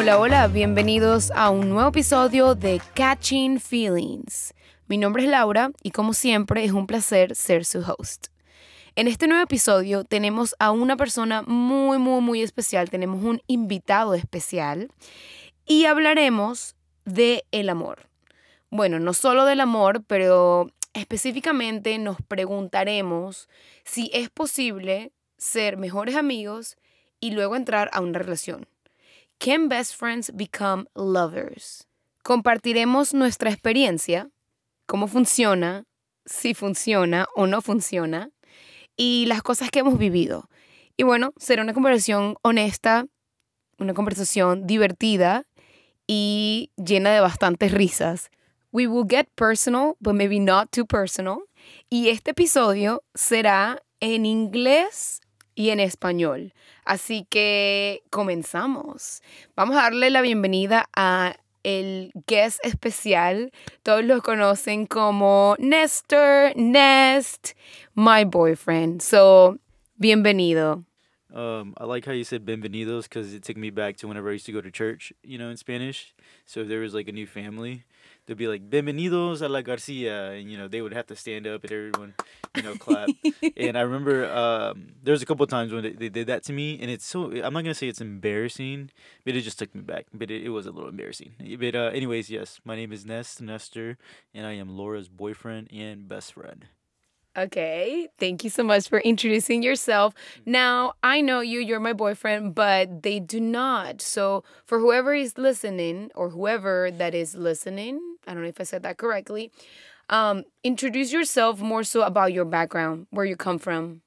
Hola, hola, bienvenidos a un nuevo episodio de Catching Feelings. Mi nombre es Laura y como siempre es un placer ser su host. En este nuevo episodio tenemos a una persona muy, muy, muy especial, tenemos un invitado especial y hablaremos de el amor. Bueno, no solo del amor, pero específicamente nos preguntaremos si es posible ser mejores amigos y luego entrar a una relación. Can best friends become lovers? Compartiremos nuestra experiencia, cómo funciona, si funciona o no funciona, y las cosas que hemos vivido. Y bueno, será una conversación honesta, una conversación divertida y llena de bastantes risas. We will get personal, but maybe not too personal. Y este episodio será en inglés y en español. Así que comenzamos. Vamos a darle la bienvenida a el guest especial. Todos lo conocen como Nestor, Nest, my boyfriend. So, bienvenido. Um, I like how you said bienvenidos because it took me back to whenever I used to go to church, you know, in Spanish. So if there was like a new family, they'd be like, bienvenidos a la Garcia. And, you know, they would have to stand up and everyone, you know, clap. and I remember um, there was a couple times when they, they did that to me. And it's so, I'm not going to say it's embarrassing, but it just took me back. But it, it was a little embarrassing. But, uh, anyways, yes, my name is Nest Nestor, and I am Laura's boyfriend and best friend. Okay, thank you so much for introducing yourself. Now, I know you, you're my boyfriend, but they do not. So, for whoever is listening or whoever that is listening, I don't know if I said that correctly, um, introduce yourself more so about your background, where you come from.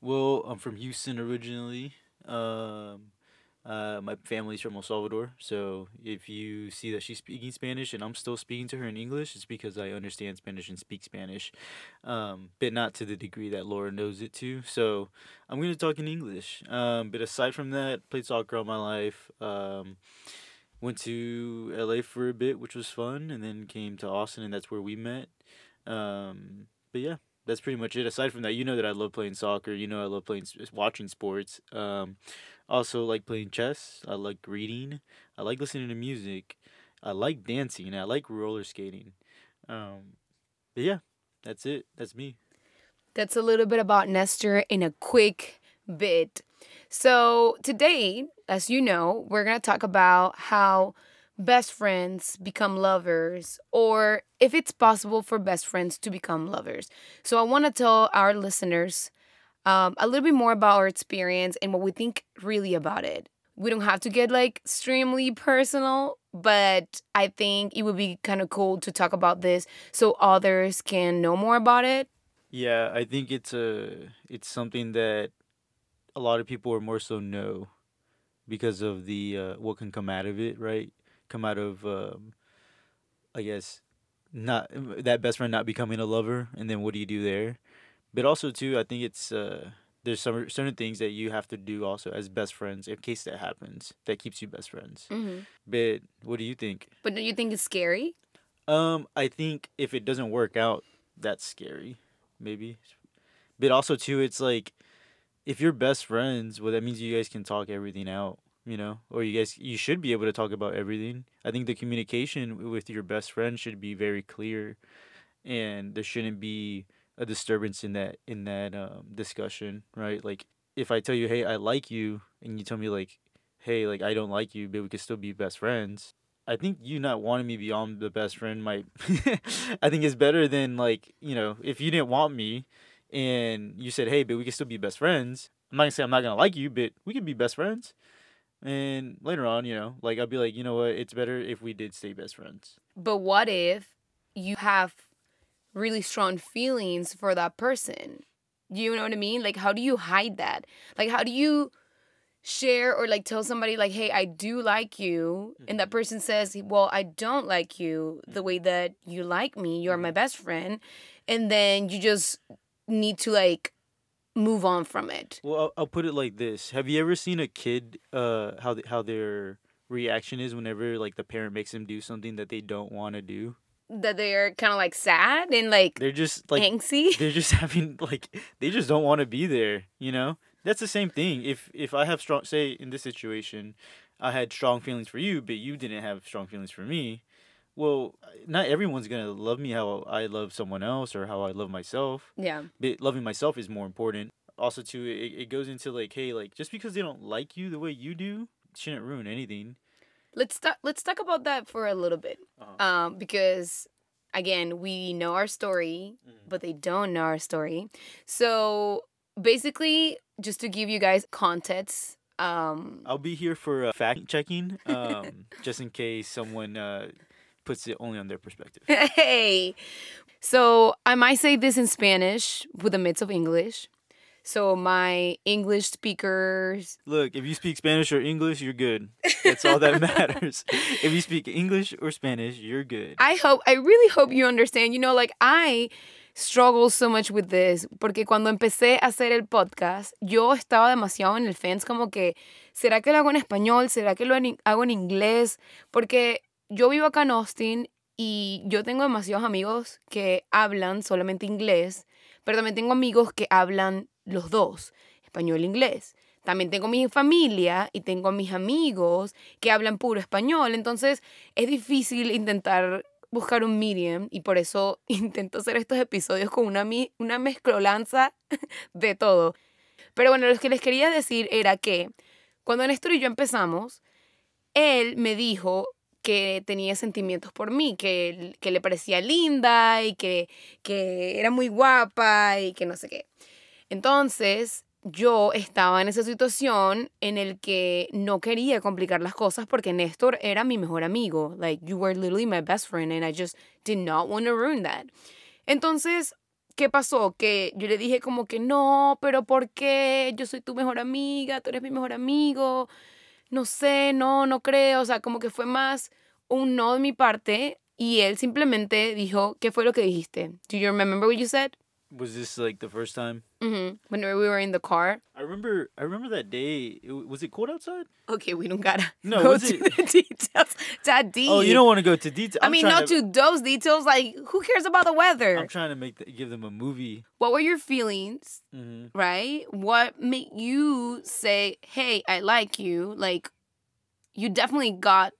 Well, I'm from Houston originally. Um, uh, my family's from El Salvador, so if you see that she's speaking Spanish and I'm still speaking to her in English, it's because I understand Spanish and speak Spanish, um, but not to the degree that Laura knows it to. So I'm gonna talk in English. Um, but aside from that, played soccer all my life. Um, went to LA for a bit, which was fun, and then came to Austin, and that's where we met. Um, but yeah, that's pretty much it. Aside from that, you know that I love playing soccer. You know I love playing, watching sports. Um, also like playing chess. I like reading. I like listening to music. I like dancing. I like roller skating. Um, but yeah, that's it. That's me. That's a little bit about Nestor in a quick bit. So, today, as you know, we're going to talk about how best friends become lovers or if it's possible for best friends to become lovers. So, I want to tell our listeners um, a little bit more about our experience and what we think really about it. We don't have to get like extremely personal, but I think it would be kind of cool to talk about this so others can know more about it. Yeah, I think it's a it's something that a lot of people are more so know because of the uh, what can come out of it, right? Come out of um, I guess not that best friend not becoming a lover, and then what do you do there? but also too i think it's uh there's some certain things that you have to do also as best friends in case that happens that keeps you best friends mm-hmm. but what do you think but do you think it's scary um i think if it doesn't work out that's scary maybe but also too it's like if you're best friends well that means you guys can talk everything out you know or you guys you should be able to talk about everything i think the communication with your best friend should be very clear and there shouldn't be a disturbance in that in that um, discussion, right? Like if I tell you, "Hey, I like you," and you tell me like, "Hey, like I don't like you, but we could still be best friends." I think you not wanting me beyond the best friend might I think is better than like, you know, if you didn't want me and you said, "Hey, but we can still be best friends." I'm not to say I'm not going to like you, but we can be best friends. And later on, you know, like I'll be like, "You know what? It's better if we did stay best friends." But what if you have really strong feelings for that person. You know what I mean? Like, how do you hide that? Like, how do you share or like tell somebody, like, hey, I do like you, and that mm-hmm. person says, well, I don't like you the way that you like me, you're my mm-hmm. best friend, and then you just need to like move on from it. Well, I'll, I'll put it like this: Have you ever seen a kid, uh, how how their reaction is whenever like the parent makes them do something that they don't want to do? that they're kind of like sad and like they're just like angsty. They're just having like they just don't want to be there. You know, that's the same thing. If if I have strong say in this situation, I had strong feelings for you, but you didn't have strong feelings for me. Well, not everyone's gonna love me how I love someone else or how I love myself. Yeah. But loving myself is more important. Also, too, it, it goes into like, hey, like just because they don't like you the way you do, shouldn't ruin anything. Let's talk. Let's talk about that for a little bit, Uh-huh. um, because again, we know our story, Mhm. but they don't know our story. So basically, just to give you guys context, um, I'll be here for uh, fact checking, um, just in case someone uh, puts it only on their perspective. hey, so I might say this in Spanish with a mix of English. So my English speakers, Look, if you speak Spanish or English, you're good. That's all that matters. if you speak English or Spanish, you're good. I hope, I really hope you understand. You know, like I struggle so much with this porque cuando empecé a hacer el podcast, yo estaba demasiado en el fence como que, ¿será que lo hago en español? ¿Será que lo hago en inglés? Porque yo vivo acá en Austin y yo tengo demasiados amigos que hablan solamente inglés, pero también tengo amigos que hablan los dos, español e inglés. También tengo mi familia y tengo a mis amigos que hablan puro español. Entonces es difícil intentar buscar un medium y por eso intento hacer estos episodios con una, una mezclolanza de todo. Pero bueno, lo que les quería decir era que cuando Néstor y yo empezamos, él me dijo que tenía sentimientos por mí, que, que le parecía linda y que, que era muy guapa y que no sé qué. Entonces, yo estaba en esa situación en el que no quería complicar las cosas porque Néstor era mi mejor amigo. Like, you were literally my best friend and I just did not want to ruin that. Entonces, ¿qué pasó? Que yo le dije como que no, pero ¿por qué? Yo soy tu mejor amiga, tú eres mi mejor amigo. No sé, no, no creo. O sea, como que fue más un no de mi parte y él simplemente dijo, ¿qué fue lo que dijiste? Do you remember what you said? Was this like the first time? hmm When we were in the car. I remember. I remember that day. It, was it cold outside? Okay, we don't gotta No, go to it- the details. That deep. Oh, you don't want to go to details. I mean, not to those details. Like, who cares about the weather? I'm trying to make the, give them a movie. what were your feelings, hmm right? What made you say, "Hey, I like you"? Like, you definitely got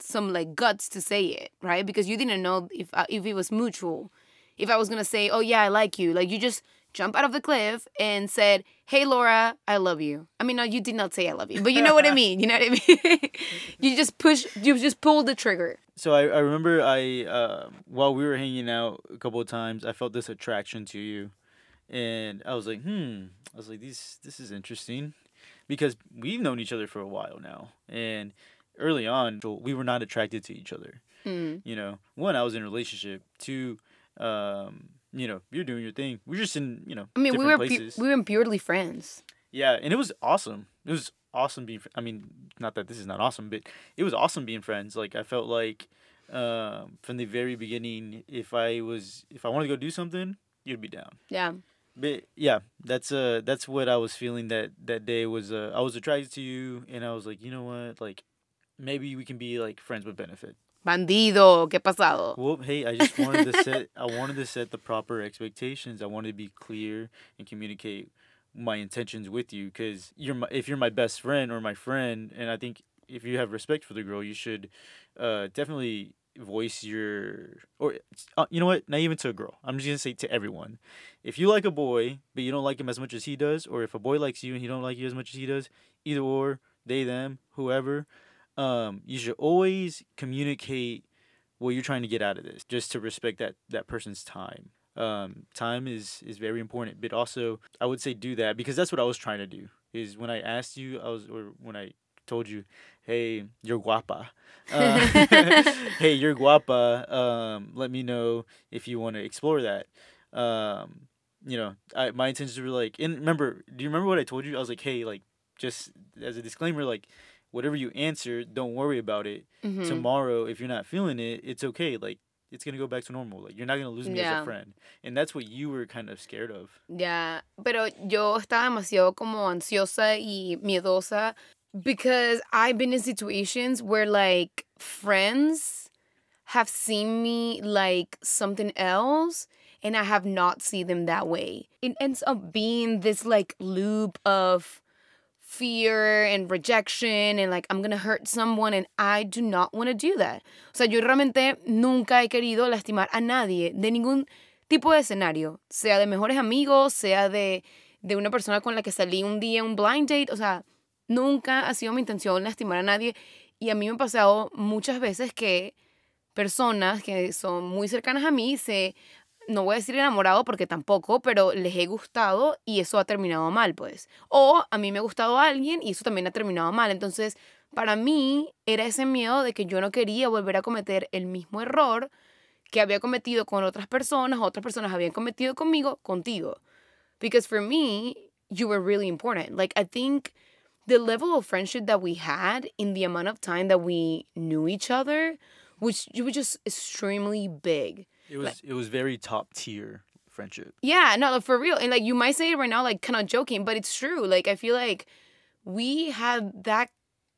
some like guts to say it, right? Because you didn't know if uh, if it was mutual. If I was gonna say, "Oh yeah, I like you," like you just jump out of the cliff and said, "Hey Laura, I love you." I mean, no, you did not say I love you, but you know what I mean. You know what I mean? you just push, you just pulled the trigger. So I, I remember I uh, while we were hanging out a couple of times, I felt this attraction to you, and I was like, hmm. I was like, these this is interesting, because we've known each other for a while now, and early on we were not attracted to each other. Mm. You know, one I was in a relationship. Two, um, you know, you're doing your thing. We're just in you know I mean, we were pu- we were purely friends. Yeah, and it was awesome. It was awesome being. fr- I mean, not that this is not awesome, but it was awesome being friends. Like I felt like um, from the very beginning, if I was, if I wanted to go do something, you'd be down. Yeah. But yeah, that's uh, that's what I was feeling that that day was. Uh, I was attracted to you, and I was like, you know what, like maybe we can be like friends with benefit. Bandido, qué pasado. Well, hey, I just wanted to set I wanted to set the proper expectations. I wanted to be clear and communicate my intentions with you cuz you're my, if you're my best friend or my friend and I think if you have respect for the girl, you should uh definitely voice your or uh, you know what? Not even to a girl. I'm just going to say to everyone. If you like a boy but you don't like him as much as he does or if a boy likes you and he don't like you as much as he does, either or, they them, whoever, um you should always communicate what you're trying to get out of this just to respect that that person's time. Um time is is very important but also i would say do that because that's what i was trying to do is when i asked you i was or when i told you hey you're guapa. Uh, hey you're guapa um let me know if you want to explore that. Um you know I, my intentions were like and remember do you remember what i told you? I was like hey like just as a disclaimer like whatever you answer don't worry about it. Mhm. tomorrow if you're not feeling it it's okay. Like it's gonna go back to normal. Like you're not gonna lose me as a friend. And that's what you were kind of scared of. Yeah, pero yo estaba demasiado como ansiosa y miedosa because I've been in situations where like friends have seen me like something else and I have not seen them that way. It ends up being this like loop of fear and rejection and like I'm gonna hurt someone and I do not want to do that. O sea, yo realmente nunca he querido lastimar a nadie de ningún tipo de escenario, sea de mejores amigos, sea de, de una persona con la que salí un día, un blind date, o sea, nunca ha sido mi intención lastimar a nadie y a mí me ha pasado muchas veces que personas que son muy cercanas a mí se no voy a decir enamorado porque tampoco, pero les he gustado y eso ha terminado mal, pues. O a mí me ha gustado a alguien y eso también ha terminado mal. Entonces, para mí era ese miedo de que yo no quería volver a cometer el mismo error que había cometido con otras personas, otras personas habían cometido conmigo, contigo. Because for me, you were really important. Like, I think the level of friendship that we had in the amount of time that we knew each other, which was just extremely big. It was like, it was very top tier friendship. Yeah, no, for real. And like you might say it right now, like kind of joking, but it's true. Like I feel like we had that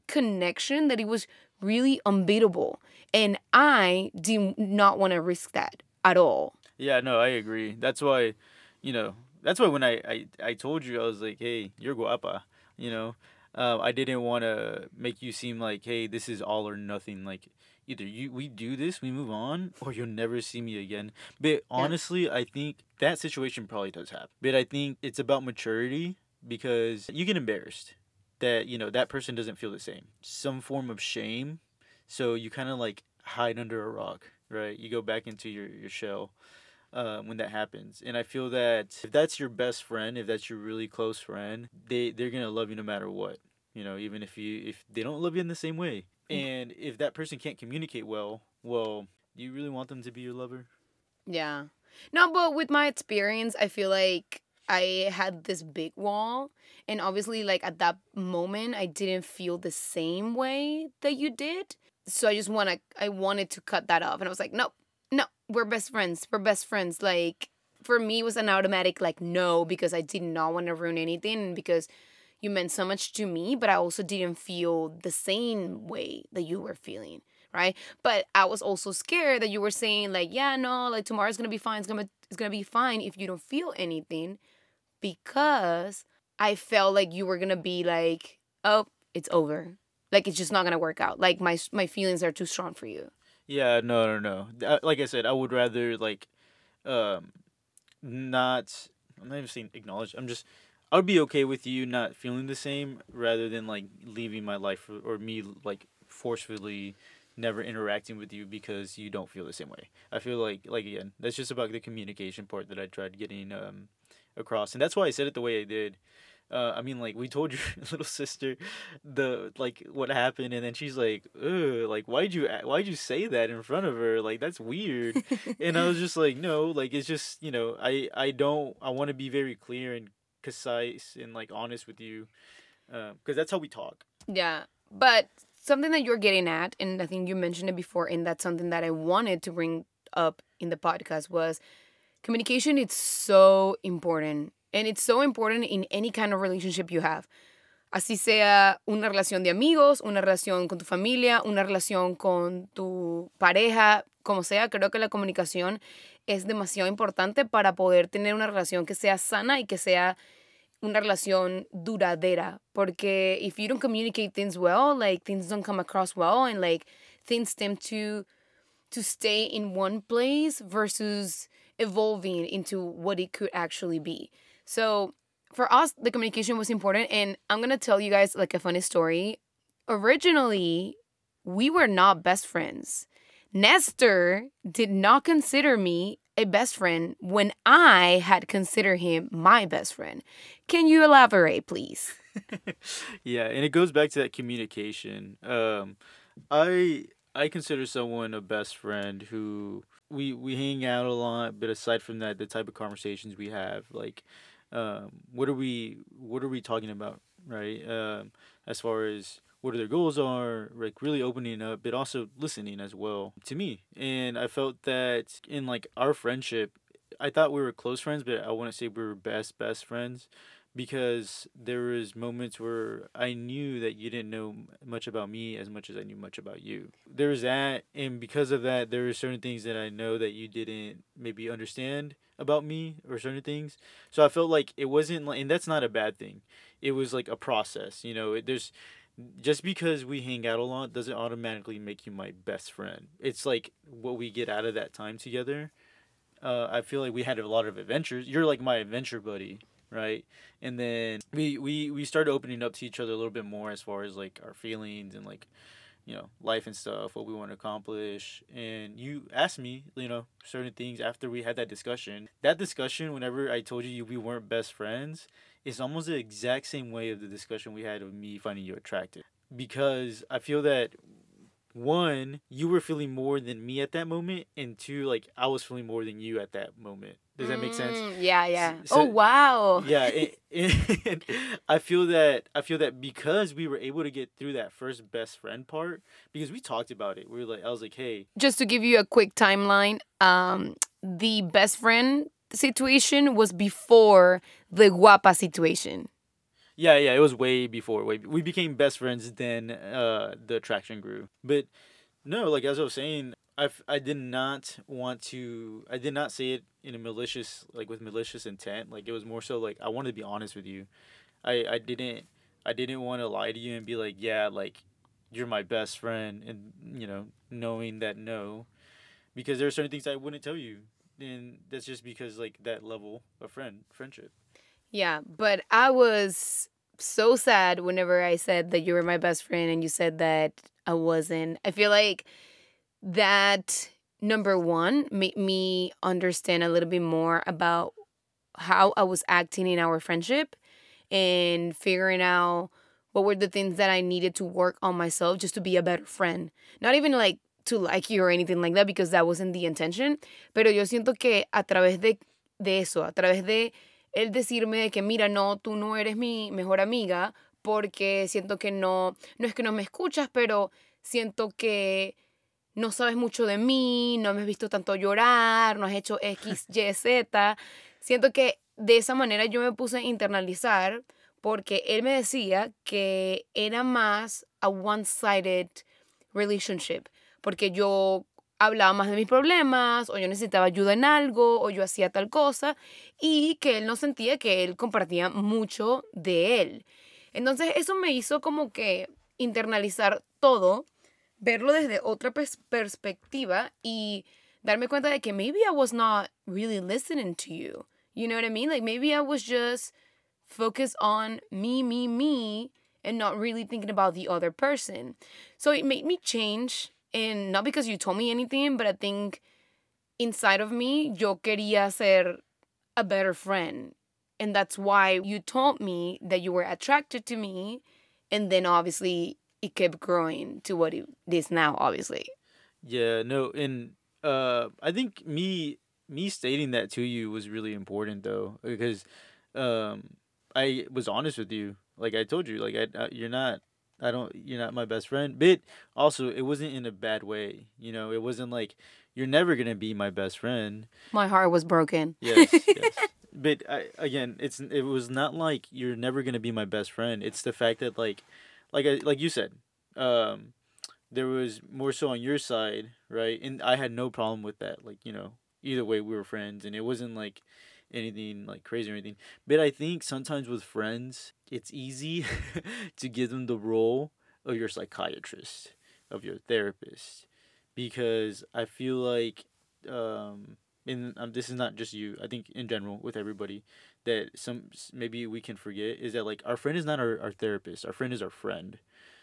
connection that it was really unbeatable. And I do not want to risk that at all. Yeah, no, I agree. That's why, you know, that's why when I, I, I told you, I was like, hey, you're guapa, you know, um, I didn't want to make you seem like, hey, this is all or nothing. Like, either you we do this, we move on, or you'll never see me again. But honestly, yeah. I think that situation probably does happen. But I think it's about maturity because you get embarrassed that you know that person doesn't feel the same. Some form of shame, so you kind of like hide under a rock, right? You go back into your your shell. Uh, when that happens. And I feel that if that's your best friend, if that's your really close friend, they they're gonna love you no matter what. You know, even if you if they don't love you in the same way, Mm-hmm. and if that person can't communicate well, well, do you really want them to be your lover? Yeah. No, but with my experience, I feel like I had this big wall. And obviously, like at that moment, I didn't feel the same way that you did. So I just want to, I wanted to cut that off. And I was like, no, no, we're best friends. We're best friends. Like, for me, it was an automatic, like, no, because I did not want to ruin anything. Because you meant so much to me, but I also didn't feel the same way that you were feeling, right? But I was also scared that you were saying like, yeah, no, like tomorrow's gonna be fine. It's gonna it's gonna be fine if you don't feel anything, because I felt like you were gonna be like, oh, it's over. Like it's just not gonna work out. Like my my feelings are too strong for you. Yeah, no, no, no. Like I said, I would rather like, um, not. I'm not even saying acknowledge. I'm just I would be okay with you not feeling the same rather than like leaving my life or, or me like forcefully never interacting with you because you don't feel the same way. I feel like like again, that's just about the communication part that I tried getting um across. And that's why I said it the way I did. Uh, I mean, like we told your little sister the like what happened, and then she's like, "Ugh, like why'd you why'd you say that in front of her? Like that's weird." and I was just like, "No, like it's just you know I I don't I want to be very clear and concise and like honest with you because uh, that's how we talk. Yeah but something that you're getting at and i think you mentioned it before and that's something that i wanted to bring up in the podcast was communication it's so important and it's so important in any kind of relationship you have. Así sea una relación de amigos, una relación con tu familia, una relación con tu pareja, como sea, creo que la comunicación es demasiado importante para poder tener una relación que sea sana y que sea una relación duradera. Porque if you don't communicate things well, like things don't come across well and like things tend to to stay in one place versus evolving into what it could actually be. So for us, the communication was important. And I'm going to tell you guys like a funny story. Originally, we were not best friends. Nestor did not consider me a best friend when I had considered him my best friend. Can you elaborate, please? yeah, and it goes back to that communication. Um, I I consider someone a best friend who we we hang out a lot, but aside from that, the type of conversations we have, like, um, what are we what are we talking about, right? Um, as far as what their goals are, like really opening up, but also listening as well to me. And I felt that in like our friendship, I thought we were close friends, but I wouldn't say we were best best friends because there was moments where I knew that you didn't know much about me as much as I knew much about you. There was that, and because of that, there were certain things that I know that you didn't maybe understand about me or certain things. So I felt like it wasn't like, and that's not a bad thing. It was like a process, you know. It, there's just because we hang out a lot doesn't automatically make you my best friend. It's like what we get out of that time together. Uh, I feel like we had a lot of adventures. You're like my adventure buddy, right? And then we we we started opening up to each other a little bit more as far as like our feelings and like you know life and stuff, what we want to accomplish. And you asked me, you know, certain things after we had that discussion. That discussion, whenever I told you we weren't best friends, is almost the exact same way of the discussion we had of me finding you attractive. Because I feel that one, you were feeling more than me at that moment, and two, like I was feeling more than you at that moment. Does that make sense? Mm, Yeah, yeah. so- oh wow. yeah it, and i feel that i feel that because we were able to get through that first best friend part because we talked about it we were like i was like hey Just to give you a quick timeline, um, the best friend situation was before the guapa situation. yeah yeah it was way before way we became best friends then uh the attraction grew. But no like as i was saying I I did not want to i did not say it in a malicious like with malicious intent. Like it was more so like i wanted to be honest with you. I i didn't i didn't want to lie to you and be like yeah like you're my best friend and you know knowing that no. Because there are certain things i wouldn't tell you and that's just because like that level of friend friendship Yeah, but I was so sad whenever I said that you were my best friend and you said that I wasn't. I feel like that number one made me understand a little bit more about how I was acting in our friendship and figuring out what were the things that I needed to work on myself just to be a better friend. Not even like to like you or anything like that because that wasn't the intention, pero yo siento que a través de, de eso, a través de el decirme de que mira, no, tú no eres mi mejor amiga porque siento que no, no es que no me escuchas, pero siento que no sabes mucho de mí, no me has visto tanto llorar, no has hecho X, Y, Z. Siento que de esa manera yo me puse a internalizar porque él me decía que era más a one-sided relationship, porque yo hablaba más de mis problemas, o yo necesitaba ayuda en algo, o yo hacía tal cosa, y que él no sentía que él compartía mucho de él. Entonces eso me hizo como que internalizar todo, verlo desde otra pers- perspectiva y darme cuenta de que maybe I was not really listening to you. You know what I mean? Like maybe I was just focused on me, me, me, and not really thinking about the other person. So it made me change, and not because you told me anything, but I think inside of me, yo quería ser a better friend. And that's why you told me that you were attracted to me. And then obviously it kept growing to what it is now, obviously. Yeah, no, and uh, I think me me stating that to you was really important though because um, I was honest with you. Like I told you, like I, I you're not. I don't. You're not my best friend. But also, it wasn't in a bad way. You know, it wasn't like you're never gonna be my best friend. My heart was broken. Yes, yes. But I, again, it's it was not like you're never gonna be my best friend. It's the fact that like, like I, like you said, um, there was more so on your side, right? And I had no problem with that. Like you know, either way we were friends, and it wasn't like anything like crazy or anything. But I think sometimes with friends, it's easy to give them the role of your psychiatrist, of your therapist, because I feel like um and um, this is not just you i think in general with everybody that some maybe we can forget is that like our friend is not our, our therapist. Our friend is our friend.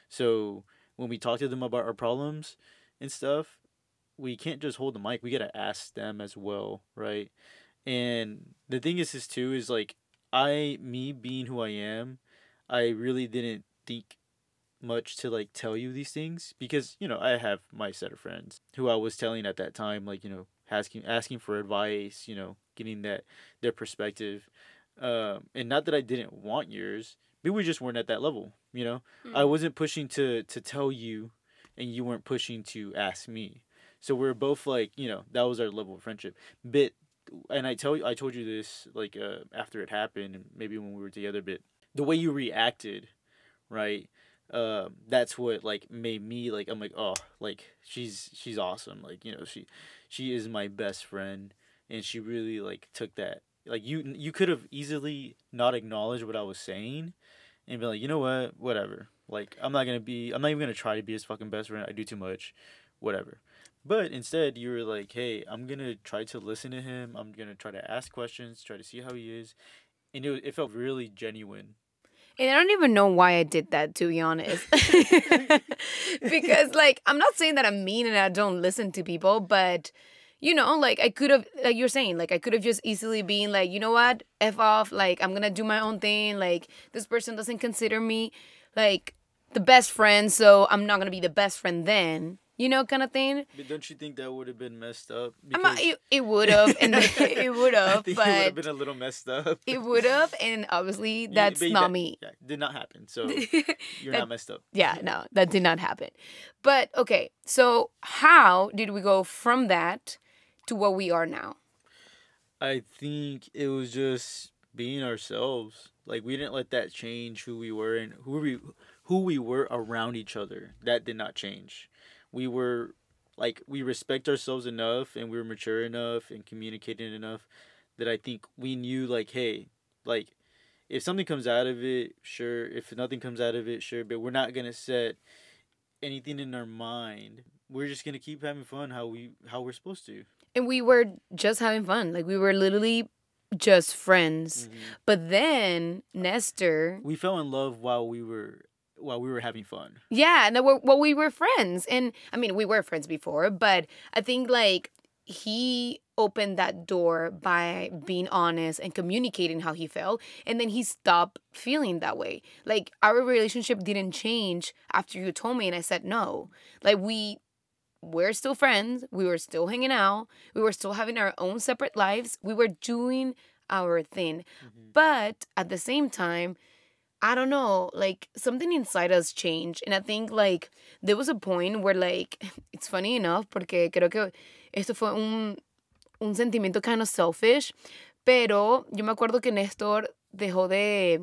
So when we talk to them about our problems and stuff we can't just hold the mic. We gotta ask them as well right and the thing is is too is like i me being who i am i really didn't think much to like tell you these things because you know i have my set of friends who i was telling at that time like you know asking asking for advice you know getting that their perspective. Um and not that i didn't want yours but we just weren't at that level you know? I wasn't pushing to to tell you and you weren't pushing to ask me. So we are both like you know that was our level of friendship. But and I tell you, I told you this like uh, after it happened, maybe when we were together, Bit the way you reacted, right? Um, that's what like made me like I'm like oh like she's she's awesome like you know she she is my best friend and she really like took that like you you could have easily not acknowledged what I was saying and be like you know what whatever like I'm not gonna be I'm not even gonna try to be his fucking best friend I do too much whatever but instead you were like hey I'm gonna try to listen to him I'm gonna try to ask questions try to see how he is and it, it felt really genuine And I don't even know why I did that, to be honest. because, like, I'm not saying that I'm mean and I don't listen to people, but, you know, like, I could have, like you're saying, like, I could have just easily been like, you know what? F off. Like, I'm going to do my own thing. Like, this person doesn't consider me, like, the best friend, so I'm not going to be the best friend then. You know, kind of thing. But don't you think that would have been messed up? Not, it, it would have, and it would have, think it would have been a little messed up. it would have, and obviously that's you- not that- me. Yeah, did not happen. So you're That- not messed up. Yeah, no, that did not happen. But okay, so how did we go from that to what we are now? I think it was just being ourselves. Like we didn't let that change who we were and who we who we were around each other. That did not change. We were like we respect ourselves enough and we were mature enough and communicating enough that I think we knew like hey, like if something comes out of it, sure. If nothing comes out of it, sure, but we're not going to set anything in our mind. We're just going to keep having fun how we how we're supposed to. And we were just having fun. Like we were literally just friends. Mm-hmm. But then Nestor, we fell in love while we were while we were having fun. yeah, no, we're, well, we were friends. And I mean, we were friends before, but I think like he opened that door by being honest and communicating how he felt. And then he stopped feeling that way. Like our relationship didn't change after you told me, and I said no. Like we we're still friends. We were still hanging out. We were still having our own separate lives. We were doing our thing. Mm-hmm. But at the same time, I don't know, like something inside us changed. And I think like there was a point where like it's funny enough porque creo que esto fue un, un sentimiento kind of selfish. Pero yo me acuerdo que Néstor dejó de,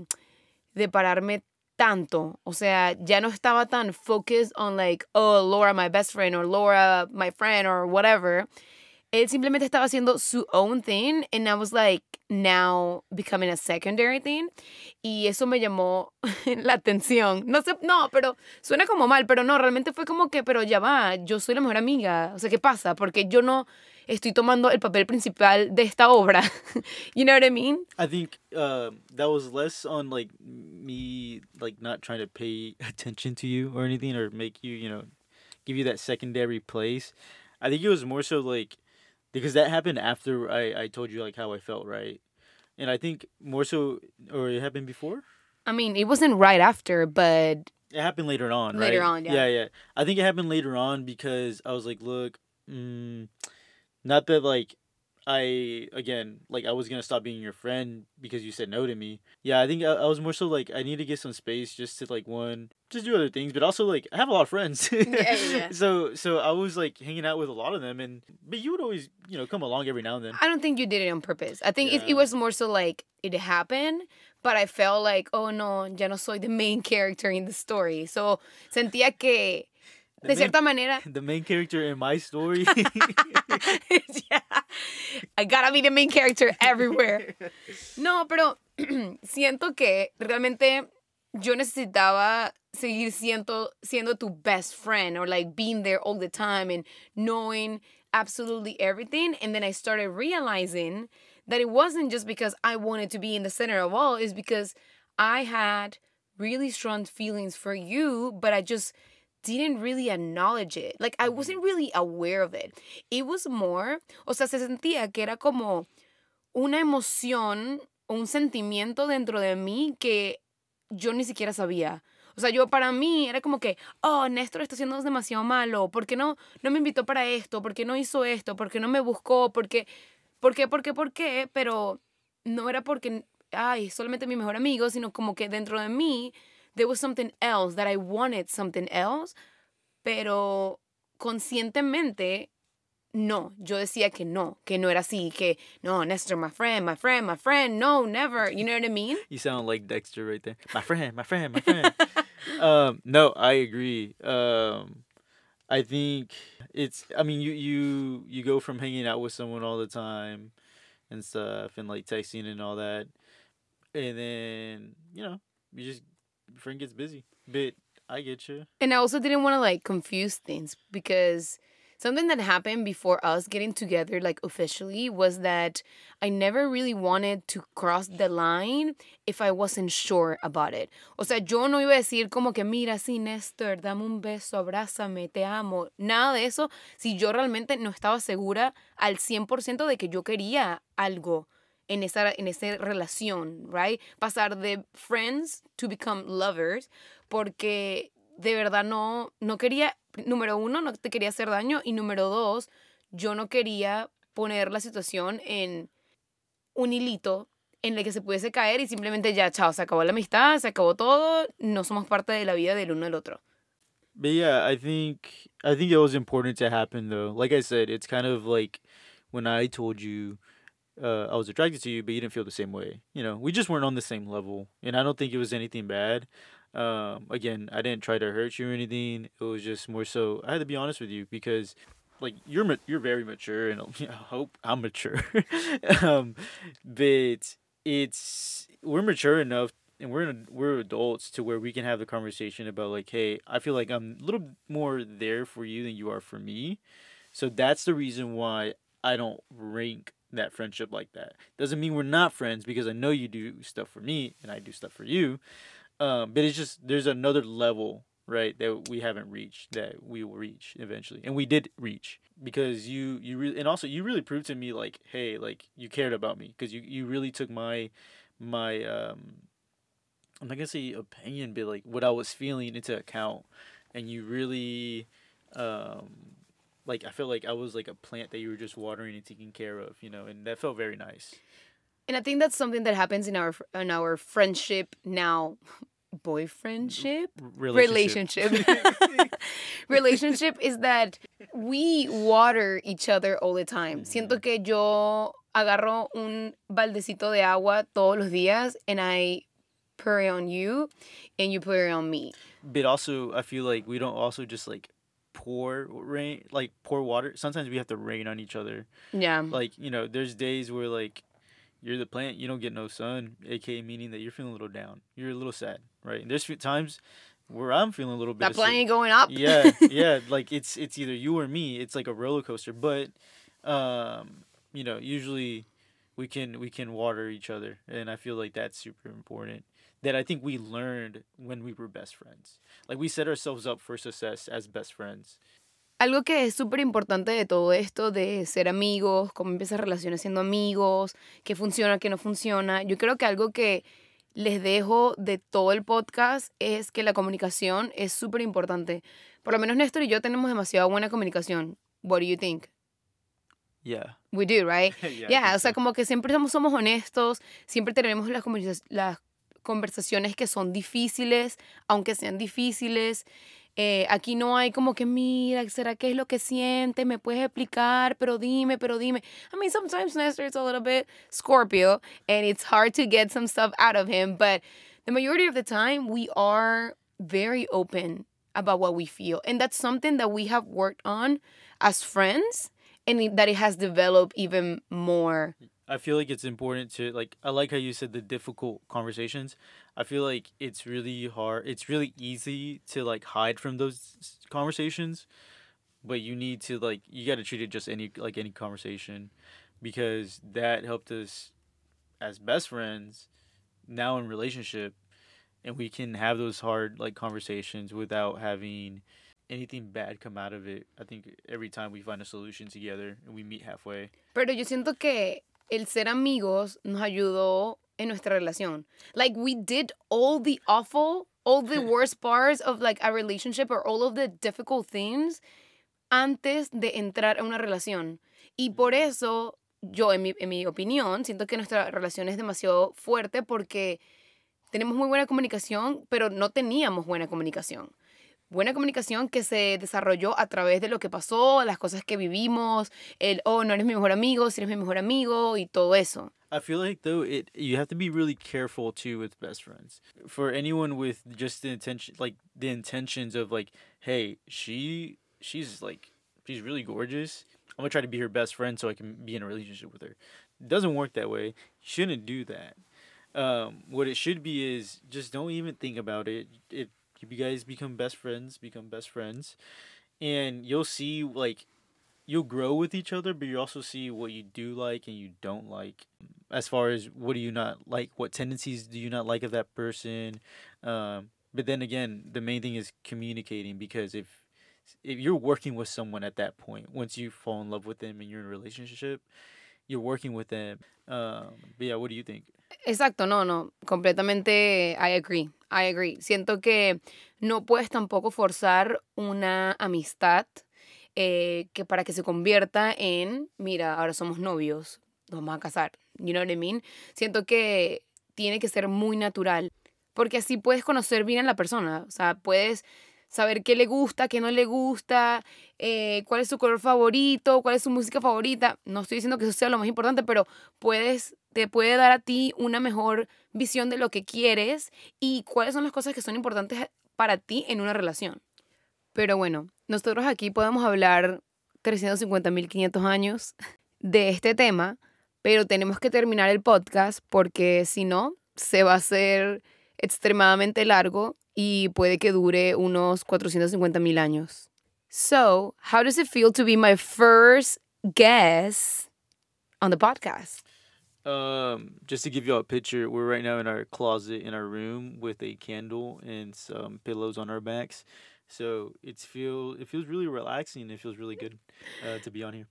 de pararme tanto. O sea, ya no estaba tan focused on like, oh, Laura, my best friend, or Laura, my friend, or whatever. Él simplemente estaba haciendo su own thing, and I was like now becoming a secondary thing. Y eso me llamó la atención. No sé, no, pero suena como mal, pero no, realmente fue como que, pero ya va, yo soy la mejor amiga. O sea, ¿qué pasa? Porque yo no estoy tomando el papel principal de esta obra. you know what I mean? I think uh, that was less on like me like not trying to pay attention to you or anything or make you you know give you that secondary place. I think it was more so like because that happened after I I told you like how I felt right, and I think more so or it happened before. I mean, it wasn't right after, but It happened later on, Later right? on, yeah. Yeah, yeah. I think it happened later on because I was like, look, mm, not that like I again like I was gonna stop being your friend because you said no to me. Yeah, I think I, I was more so like I need to get some space just to like one just do other things, but also like I have a lot of friends. yeah, yeah. So so I was like hanging out with a lot of them, and but you would always you know come along every now and then. I don't think you did it on purpose. I think it, Yeah. it was more so like it happened, but I felt like, oh no, ya no soy the main character in the story. So sentía que, de main- cierta manera, The main character in my story. yeah, I gotta be the main character everywhere. No, pero siento que realmente yo necesitaba seguir siendo, siendo tu best friend or like being there all the time and knowing absolutely everything. And then I started realizing that it wasn't just because I wanted to be in the center of all, it's because I had really strong feelings for you, but I just didn't really acknowledge it. Like I wasn't really aware of it. It was more, o sea, se sentía que era como una emoción, un sentimiento dentro de mí que yo ni siquiera sabía. O sea, yo para mí era como que, oh, Néstor está haciendo demasiado malo. ¿Por qué no, no me invitó para esto? ¿Por qué no hizo esto? ¿Por qué no me buscó? ¿Por qué? ¿Por qué? ¿Por qué? ¿Por qué? Pero no era porque, ay, solamente mi mejor amigo, sino como que dentro de mí, there was something else, that I wanted something else, pero conscientemente no, yo decía que no, que no era así, que no, Nestor, my friend, my friend, my friend, no, never. You know what I mean? You sound like Dexter right there. My friend, my friend, my friend. um, no, I agree. Um, I think it's. I mean, you you you go from hanging out with someone all the time and stuff, and like texting and all that, and then you know you just friend gets busy. But I get you. And I also didn't want to like confuse things because something that happened before us getting together like officially was that I never really wanted to cross the line if I wasn't sure about it. O sea, yo no iba a decir como que mira, sí, Néstor, dame un beso, abrázame, te amo. Nada de eso si yo realmente no estaba segura al 100% de que yo quería algo en esa, en esa relación, right? Pasar de friends to become lovers, porque de verdad no, no quería, número uno, no te quería hacer daño y número dos, yo no quería poner la situación en un hilito en el que se pudiese caer y simplemente ya, chao, se acabó la amistad, se acabó todo, no somos parte de la vida del uno del otro. But yeah, I think I think it was important to happen though. Like I said, it's kind of like when I told you uh, I was attracted to you, but you didn't feel the same way. You know, we just weren't on the same level, and I don't think it was anything bad. Um, again, I didn't try to hurt you or anything. It was just more so I had to be honest with you because, like, you're ma- you're very mature, and I hope I'm mature. um, but it's we're mature enough and we're we're adults to where we can have the conversation about like, hey, I feel like I'm a little more there for you than you are for me. So that's the reason why I don't rank that friendship like that. Doesn't mean we're not friends because I know you do stuff for me and I do stuff for you. Um, but it's just there's another level right that we haven't reached that we will reach eventually and we did reach because you you really and also you really proved to me like hey like you cared about me because you you really took my my um i'm not gonna say opinion but like what i was feeling into account and you really um like i felt like i was like a plant that you were just watering and taking care of you know and that felt very nice And I think that's something that happens in our in our friendship now, boyfriendship, relationship. relationship relationship is that we water each other all the time. Mm-hmm. Siento que yo agarro un baldecito de agua todos los días and I pour it on you and you pour it on me. but also i feel like we don't also just like pour rain like pour water sometimes we have to rain on each other. Yeah. like you know there's days where like you're the plant you don't get no sun aka meaning that you're feeling a little down. You're a little sad right? And there's few times where i'm feeling a little bit That plant going up. yeah yeah like it's it's either you or me. It's like a roller coaster. But um you know usually we can we can water each other. And i feel like that's super important that i think we learned when we were best friends like we set ourselves up for success as best friends Algo que es súper importante de todo esto, de ser amigos, cómo empiezas relaciones siendo amigos, qué funciona, qué no funciona. Yo creo que algo que les dejo de todo el podcast es que la comunicación es súper importante. Por lo menos Néstor y yo tenemos demasiado buena comunicación. What do you think? yeah We do, right? yeah, Yeah, o sea, so. como que siempre somos, somos honestos, siempre tenemos las, las conversaciones que son difíciles, aunque sean difíciles. Eh, aquí no hay como que, mira, ¿será qué es lo que sientes? ¿Me puedes explicar? Pero dime, pero dime. I mean, sometimes Nestor is a little bit Scorpio, and it's hard to get some stuff out of him, but the majority of the time, we are very open about what we feel. And that's something that we have worked on as friends and that it has developed even more. I feel like it's important to like I like how you said the difficult conversations. I feel like it's really hard. It's really easy to like hide from those conversations, but you need to like you got to treat it just any like any conversation because that helped us as best friends now in relationship and we can have those hard like conversations without having anything bad come out of it. I think every time we find a solution together and we meet halfway. Pero yo siento que el ser amigos nos ayudó en nuestra relación. Like we did all the awful, all the worst parts of like a relationship or all of the difficult things antes de entrar a una relación. Y por eso yo, en mi, en mi opinión, siento que nuestra relación es demasiado fuerte porque tenemos muy buena comunicación, pero no teníamos buena comunicación. Buena comunicación que se desarrolló a través de lo que pasó, las cosas que vivimos, el, oh, no eres mi mejor amigo, si eres mi mejor amigo y todo eso. I feel like though it you have to be really careful too with best friends. For anyone with just the intention like the intentions of like, hey, she she's like she's really gorgeous. I'm gonna try to be her best friend so I can be in a relationship with her. It doesn't work that way. You shouldn't do that. Um, what it should be is just don't even think about it. If you guys become best friends, become best friends, and you'll see like you'll grow with each other, but you also see what you do like and you don't like. As far as what do you not like, what tendencies do you not like of that person. Um, but then again, the main thing is communicating because if if you're working with someone at that point, once you fall in love with them and you're in a relationship, you're working with them. Um, but yeah, what do you think? Exacto, no, no, completamente I agree, I agree. Siento que no puedes tampoco forzar una amistad eh, que para que se convierta en, mira, ahora somos novios, nos vamos a casar, you know what I? Siento que tiene que ser muy natural, porque así puedes conocer bien a la persona, o sea, puedes saber qué le gusta, qué no le gusta, eh, cuál es su color favorito, cuál es su música favorita. No estoy diciendo que eso sea lo más importante, pero puedes, te puede dar a ti una mejor visión de lo que quieres y cuáles son las cosas que son importantes para ti en una relación. Pero bueno, nosotros aquí podemos hablar 350.500 años de este tema, pero tenemos que terminar el podcast porque si no, se va a hacer extremadamente largo y puede que dure unos 450 mil años. So, how does it feel to be my first guest on the podcast? Um, just to give you a picture, we're right now in our closet in our room with a candle and some pillows on our backs. So it's feel it feels really relaxing. It feels really good uh, to be on here.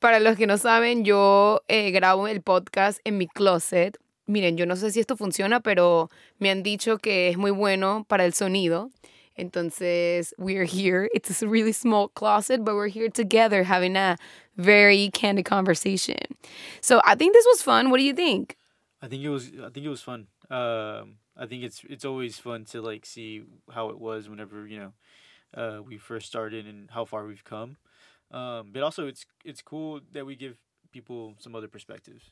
Para los que no saben, yo eh, grabo el podcast en mi closet miren, yo no sé si esto funciona, pero me han dicho que es muy bueno para el sonido. Entonces, we're here. It's a really small closet, but we're here together having a very candid conversation. So, I think this was fun. What do you think? I think it was I think it was fun. Um, I think it's it's always fun to like see how it was whenever, you know, uh, we first started and how far we've come. Um, but also it's it's cool that we give people some other perspectives.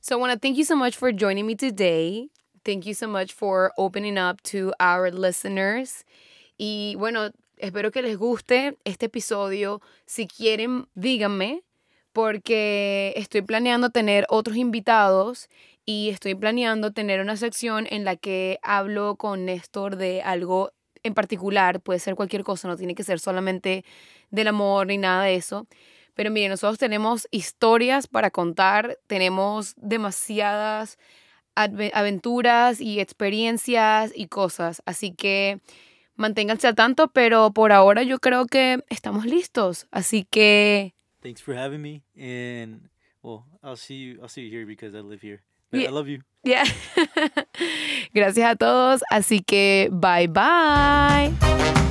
So I want to thank you so much for joining me today. Thank you so much for opening up to our listeners. Y bueno, espero que les guste este episodio. Si quieren, díganme, porque estoy planeando tener otros invitados y estoy planeando tener una sección en la que hablo con Néstor de algo en particular. Puede ser cualquier cosa, no tiene que ser solamente del amor ni nada de eso. Pero miren, nosotros tenemos historias para contar, tenemos demasiadas aventuras y experiencias y cosas. Así que manténganse al tanto, pero por ahora yo creo que estamos listos. Así que. Thanks for having me. And well, I'll see you, I'll see you here because I live here. I love you. Yeah. Gracias a todos. Así que bye bye.